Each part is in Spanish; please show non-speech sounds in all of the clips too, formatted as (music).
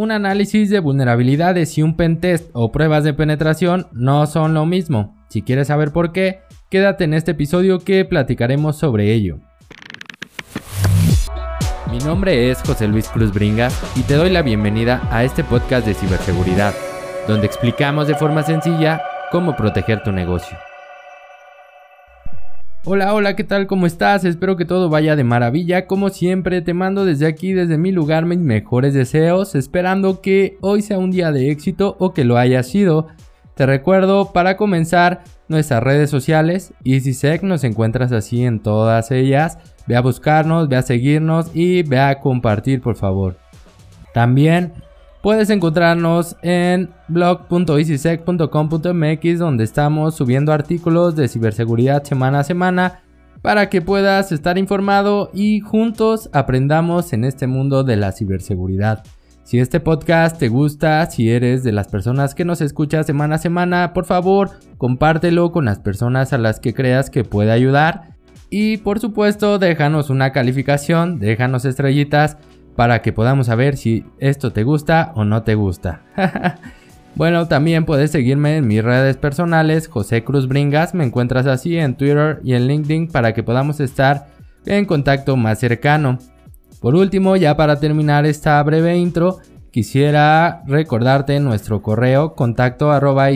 un análisis de vulnerabilidades y un pentest o pruebas de penetración no son lo mismo. Si quieres saber por qué, quédate en este episodio que platicaremos sobre ello. Mi nombre es José Luis Cruz Bringas y te doy la bienvenida a este podcast de ciberseguridad, donde explicamos de forma sencilla cómo proteger tu negocio. Hola, hola, ¿qué tal? ¿Cómo estás? Espero que todo vaya de maravilla. Como siempre, te mando desde aquí, desde mi lugar, mis mejores deseos, esperando que hoy sea un día de éxito o que lo haya sido. Te recuerdo, para comenzar, nuestras redes sociales, EasySec, nos encuentras así en todas ellas. Ve a buscarnos, ve a seguirnos y ve a compartir, por favor. También Puedes encontrarnos en blog.easysec.com.mx donde estamos subiendo artículos de ciberseguridad semana a semana para que puedas estar informado y juntos aprendamos en este mundo de la ciberseguridad. Si este podcast te gusta, si eres de las personas que nos escucha semana a semana, por favor, compártelo con las personas a las que creas que puede ayudar. Y por supuesto, déjanos una calificación, déjanos estrellitas para que podamos saber si esto te gusta o no te gusta. (laughs) bueno, también puedes seguirme en mis redes personales, José Cruz Bringas, me encuentras así en Twitter y en LinkedIn para que podamos estar en contacto más cercano. Por último, ya para terminar esta breve intro, quisiera recordarte nuestro correo contacto arroba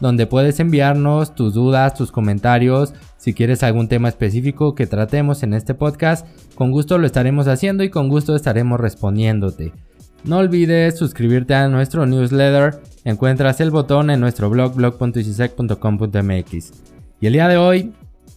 donde puedes enviarnos tus dudas, tus comentarios, si quieres algún tema específico que tratemos en este podcast, con gusto lo estaremos haciendo y con gusto estaremos respondiéndote. No olvides suscribirte a nuestro newsletter, encuentras el botón en nuestro blog blog.icisec.com.mx. Y el día de hoy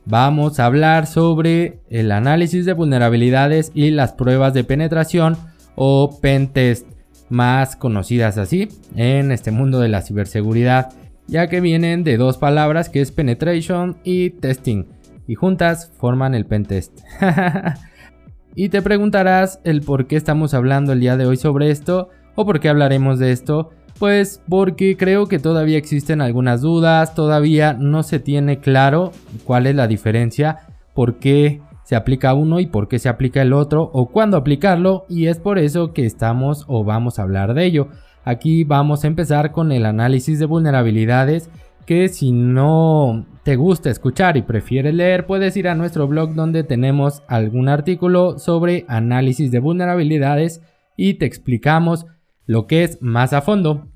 vamos a hablar sobre el análisis de vulnerabilidades y las pruebas de penetración o pentest más conocidas así en este mundo de la ciberseguridad ya que vienen de dos palabras que es penetration y testing, y juntas forman el pentest. (laughs) y te preguntarás el por qué estamos hablando el día de hoy sobre esto, o por qué hablaremos de esto. Pues porque creo que todavía existen algunas dudas, todavía no se tiene claro cuál es la diferencia, por qué se aplica uno y por qué se aplica el otro, o cuándo aplicarlo, y es por eso que estamos o vamos a hablar de ello. Aquí vamos a empezar con el análisis de vulnerabilidades que si no te gusta escuchar y prefieres leer puedes ir a nuestro blog donde tenemos algún artículo sobre análisis de vulnerabilidades y te explicamos lo que es más a fondo.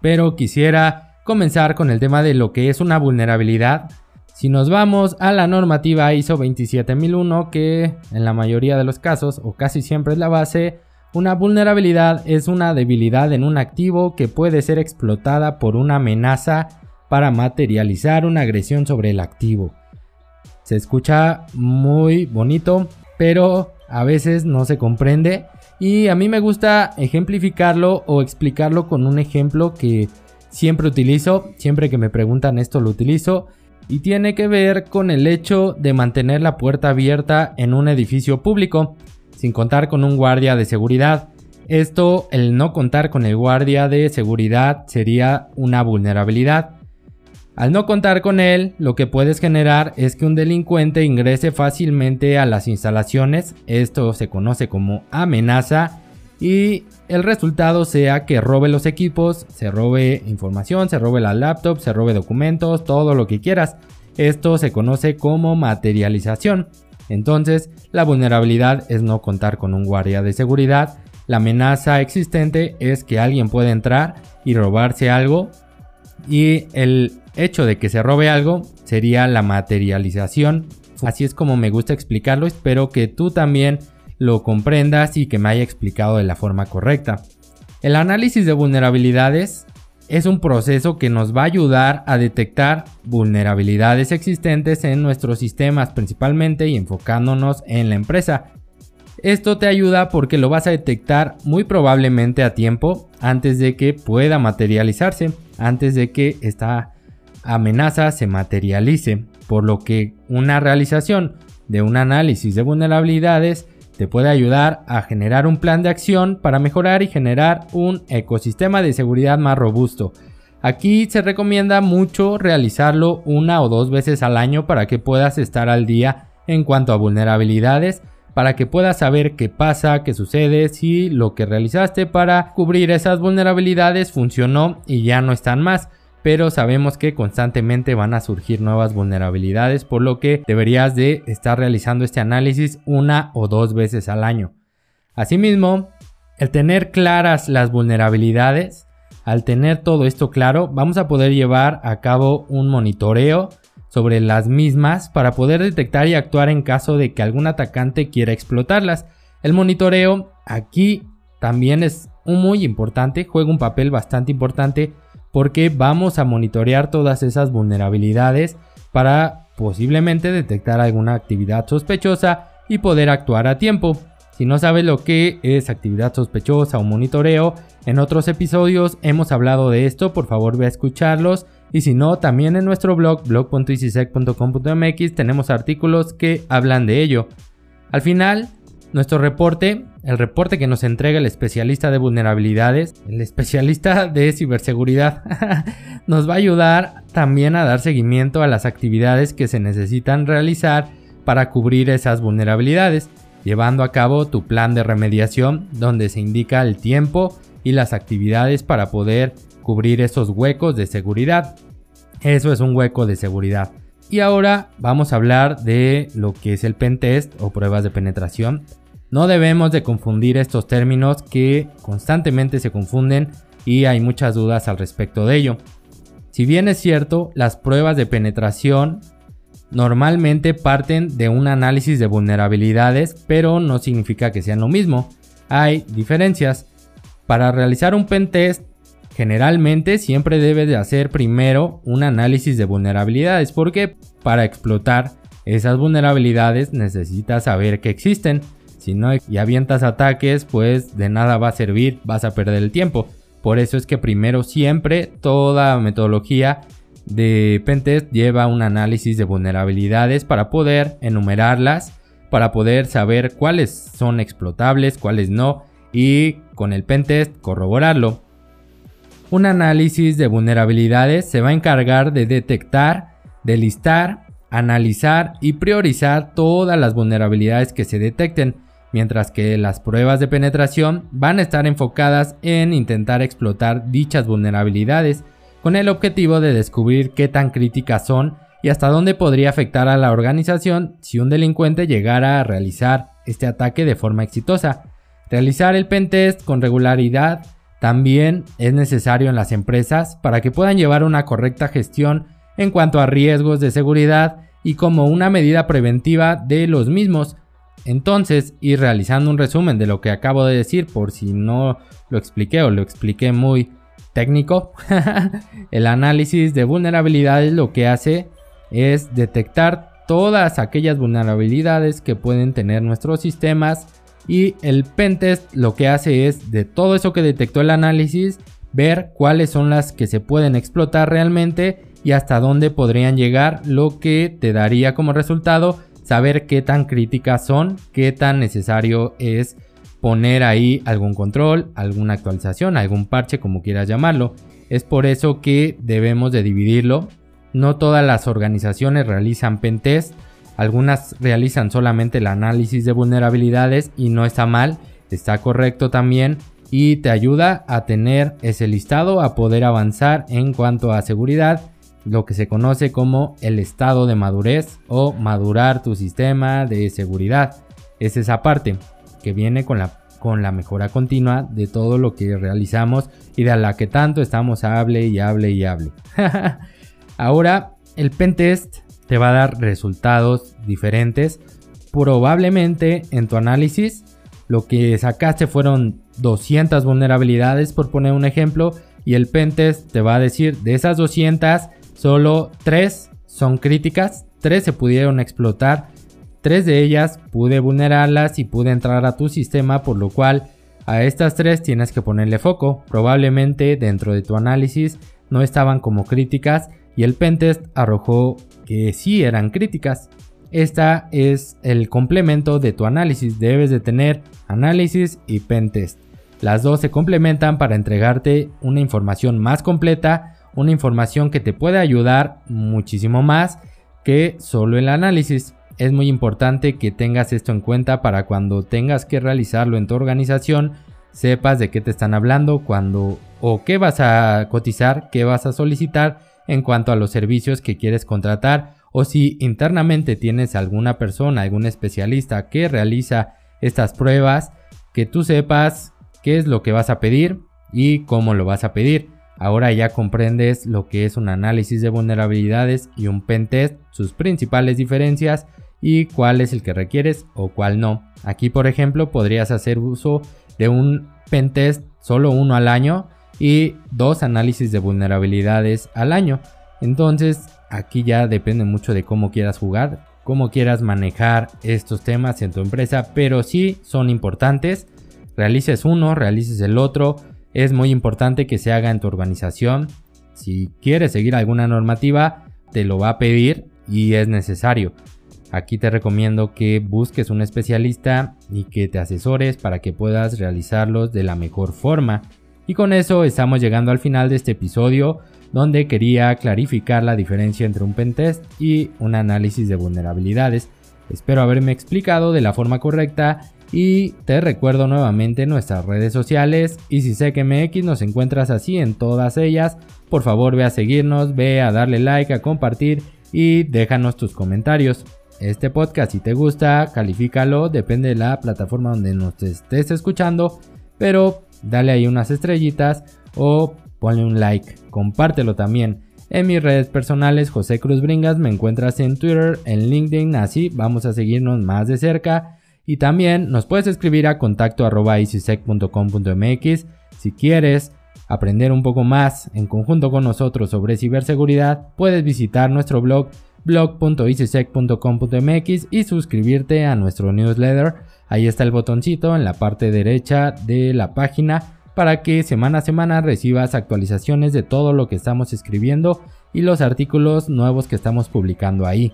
Pero quisiera comenzar con el tema de lo que es una vulnerabilidad. Si nos vamos a la normativa ISO 27001 que en la mayoría de los casos o casi siempre es la base, una vulnerabilidad es una debilidad en un activo que puede ser explotada por una amenaza para materializar una agresión sobre el activo. Se escucha muy bonito, pero a veces no se comprende y a mí me gusta ejemplificarlo o explicarlo con un ejemplo que siempre utilizo, siempre que me preguntan esto lo utilizo y tiene que ver con el hecho de mantener la puerta abierta en un edificio público sin contar con un guardia de seguridad. Esto, el no contar con el guardia de seguridad sería una vulnerabilidad. Al no contar con él, lo que puedes generar es que un delincuente ingrese fácilmente a las instalaciones, esto se conoce como amenaza, y el resultado sea que robe los equipos, se robe información, se robe la laptop, se robe documentos, todo lo que quieras. Esto se conoce como materialización. Entonces, la vulnerabilidad es no contar con un guardia de seguridad. La amenaza existente es que alguien puede entrar y robarse algo. Y el hecho de que se robe algo sería la materialización. Así es como me gusta explicarlo. Espero que tú también lo comprendas y que me haya explicado de la forma correcta. El análisis de vulnerabilidades es un proceso que nos va a ayudar a detectar vulnerabilidades existentes en nuestros sistemas principalmente y enfocándonos en la empresa. Esto te ayuda porque lo vas a detectar muy probablemente a tiempo antes de que pueda materializarse, antes de que esta amenaza se materialice, por lo que una realización de un análisis de vulnerabilidades te puede ayudar a generar un plan de acción para mejorar y generar un ecosistema de seguridad más robusto. Aquí se recomienda mucho realizarlo una o dos veces al año para que puedas estar al día en cuanto a vulnerabilidades, para que puedas saber qué pasa, qué sucede, si lo que realizaste para cubrir esas vulnerabilidades funcionó y ya no están más. Pero sabemos que constantemente van a surgir nuevas vulnerabilidades, por lo que deberías de estar realizando este análisis una o dos veces al año. Asimismo, el tener claras las vulnerabilidades, al tener todo esto claro, vamos a poder llevar a cabo un monitoreo sobre las mismas para poder detectar y actuar en caso de que algún atacante quiera explotarlas. El monitoreo aquí también es muy importante, juega un papel bastante importante porque vamos a monitorear todas esas vulnerabilidades para posiblemente detectar alguna actividad sospechosa y poder actuar a tiempo. Si no sabes lo que es actividad sospechosa o monitoreo, en otros episodios hemos hablado de esto, por favor ve a escucharlos. Y si no, también en nuestro blog blog.icisec.com.mx tenemos artículos que hablan de ello. Al final, nuestro reporte, el reporte que nos entrega el especialista de vulnerabilidades, el especialista de ciberseguridad, (laughs) nos va a ayudar también a dar seguimiento a las actividades que se necesitan realizar para cubrir esas vulnerabilidades llevando a cabo tu plan de remediación donde se indica el tiempo y las actividades para poder cubrir esos huecos de seguridad. Eso es un hueco de seguridad. Y ahora vamos a hablar de lo que es el pentest o pruebas de penetración. No debemos de confundir estos términos que constantemente se confunden y hay muchas dudas al respecto de ello. Si bien es cierto, las pruebas de penetración normalmente parten de un análisis de vulnerabilidades, pero no significa que sean lo mismo. Hay diferencias. Para realizar un pentest, generalmente siempre debe de hacer primero un análisis de vulnerabilidades, porque para explotar esas vulnerabilidades necesitas saber que existen. Si no y avientas ataques, pues de nada va a servir, vas a perder el tiempo. Por eso es que primero siempre toda metodología de Pentest lleva un análisis de vulnerabilidades para poder enumerarlas, para poder saber cuáles son explotables, cuáles no, y con el Pentest corroborarlo. Un análisis de vulnerabilidades se va a encargar de detectar, de listar, analizar y priorizar todas las vulnerabilidades que se detecten, mientras que las pruebas de penetración van a estar enfocadas en intentar explotar dichas vulnerabilidades con el objetivo de descubrir qué tan críticas son y hasta dónde podría afectar a la organización si un delincuente llegara a realizar este ataque de forma exitosa. Realizar el pentest con regularidad también es necesario en las empresas para que puedan llevar una correcta gestión en cuanto a riesgos de seguridad y como una medida preventiva de los mismos. Entonces, ir realizando un resumen de lo que acabo de decir por si no lo expliqué o lo expliqué muy técnico, (laughs) el análisis de vulnerabilidades lo que hace es detectar todas aquellas vulnerabilidades que pueden tener nuestros sistemas y el pentest lo que hace es de todo eso que detectó el análisis ver cuáles son las que se pueden explotar realmente y hasta dónde podrían llegar, lo que te daría como resultado saber qué tan críticas son, qué tan necesario es poner ahí algún control, alguna actualización, algún parche, como quieras llamarlo. Es por eso que debemos de dividirlo. No todas las organizaciones realizan pentest, algunas realizan solamente el análisis de vulnerabilidades y no está mal, está correcto también y te ayuda a tener ese listado, a poder avanzar en cuanto a seguridad, lo que se conoce como el estado de madurez o madurar tu sistema de seguridad. Es esa parte que viene con la, con la mejora continua de todo lo que realizamos y de la que tanto estamos hable y hable y hable. (laughs) Ahora, el pentest te va a dar resultados diferentes. Probablemente en tu análisis lo que sacaste fueron 200 vulnerabilidades por poner un ejemplo y el pentest te va a decir de esas 200 solo 3 son críticas, 3 se pudieron explotar Tres de ellas pude vulnerarlas y pude entrar a tu sistema, por lo cual a estas tres tienes que ponerle foco. Probablemente dentro de tu análisis no estaban como críticas y el pentest arrojó que sí eran críticas. Esta es el complemento de tu análisis. Debes de tener análisis y pentest. Las dos se complementan para entregarte una información más completa, una información que te puede ayudar muchísimo más que solo el análisis. es muy importante que tengas esto en cuenta para cuando tengas que realizarlo en tu organización, sepas de qué te están hablando, cuando o qué vas a cotizar, qué vas a solicitar en cuanto a los servicios que quieres contratar o si internamente tienes alguna persona, algún especialista que realiza estas pruebas, que tú sepas qué es lo que vas a pedir y cómo lo vas a pedir. Ahora ya comprendes lo que es un análisis de vulnerabilidades y un pentest, sus principales diferencias y cuál es el que requieres o cuál no. Aquí por ejemplo podrías hacer uso de un pentest solo uno al año y dos análisis de vulnerabilidades al año. Entonces aquí ya depende mucho de cómo quieras jugar, cómo quieras manejar estos temas en tu empresa, pero sí son importantes. Realices uno, realices el otro. Es muy importante que se haga en tu organización. Si quieres seguir alguna normativa, te lo va a pedir y es necesario. Aquí te recomiendo que busques un especialista y que te asesores para que puedas realizarlos de la mejor forma. Y con eso estamos llegando al final de este episodio donde quería clarificar la diferencia entre un pentest y un análisis de vulnerabilidades. Espero haberme explicado de la forma correcta y te recuerdo nuevamente nuestras redes sociales y si sé que MX nos encuentras así en todas ellas, por favor ve a seguirnos, ve a darle like, a compartir y déjanos tus comentarios. Este podcast si te gusta, califícalo, depende de la plataforma donde nos estés escuchando, pero dale ahí unas estrellitas o ponle un like, compártelo también. En mis redes personales, José Cruz Bringas, me encuentras en Twitter, en LinkedIn, así vamos a seguirnos más de cerca. Y también nos puedes escribir a contacto Si quieres aprender un poco más en conjunto con nosotros sobre ciberseguridad, puedes visitar nuestro blog blog.easysec.com.mx y suscribirte a nuestro newsletter. Ahí está el botoncito en la parte derecha de la página para que semana a semana recibas actualizaciones de todo lo que estamos escribiendo y los artículos nuevos que estamos publicando ahí.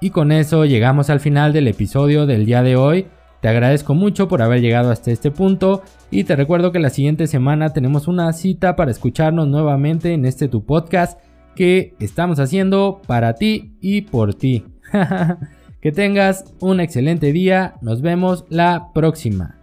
Y con eso llegamos al final del episodio del día de hoy. Te agradezco mucho por haber llegado hasta este punto y te recuerdo que la siguiente semana tenemos una cita para escucharnos nuevamente en este tu podcast que estamos haciendo para ti y por ti. (laughs) que tengas un excelente día, nos vemos la próxima.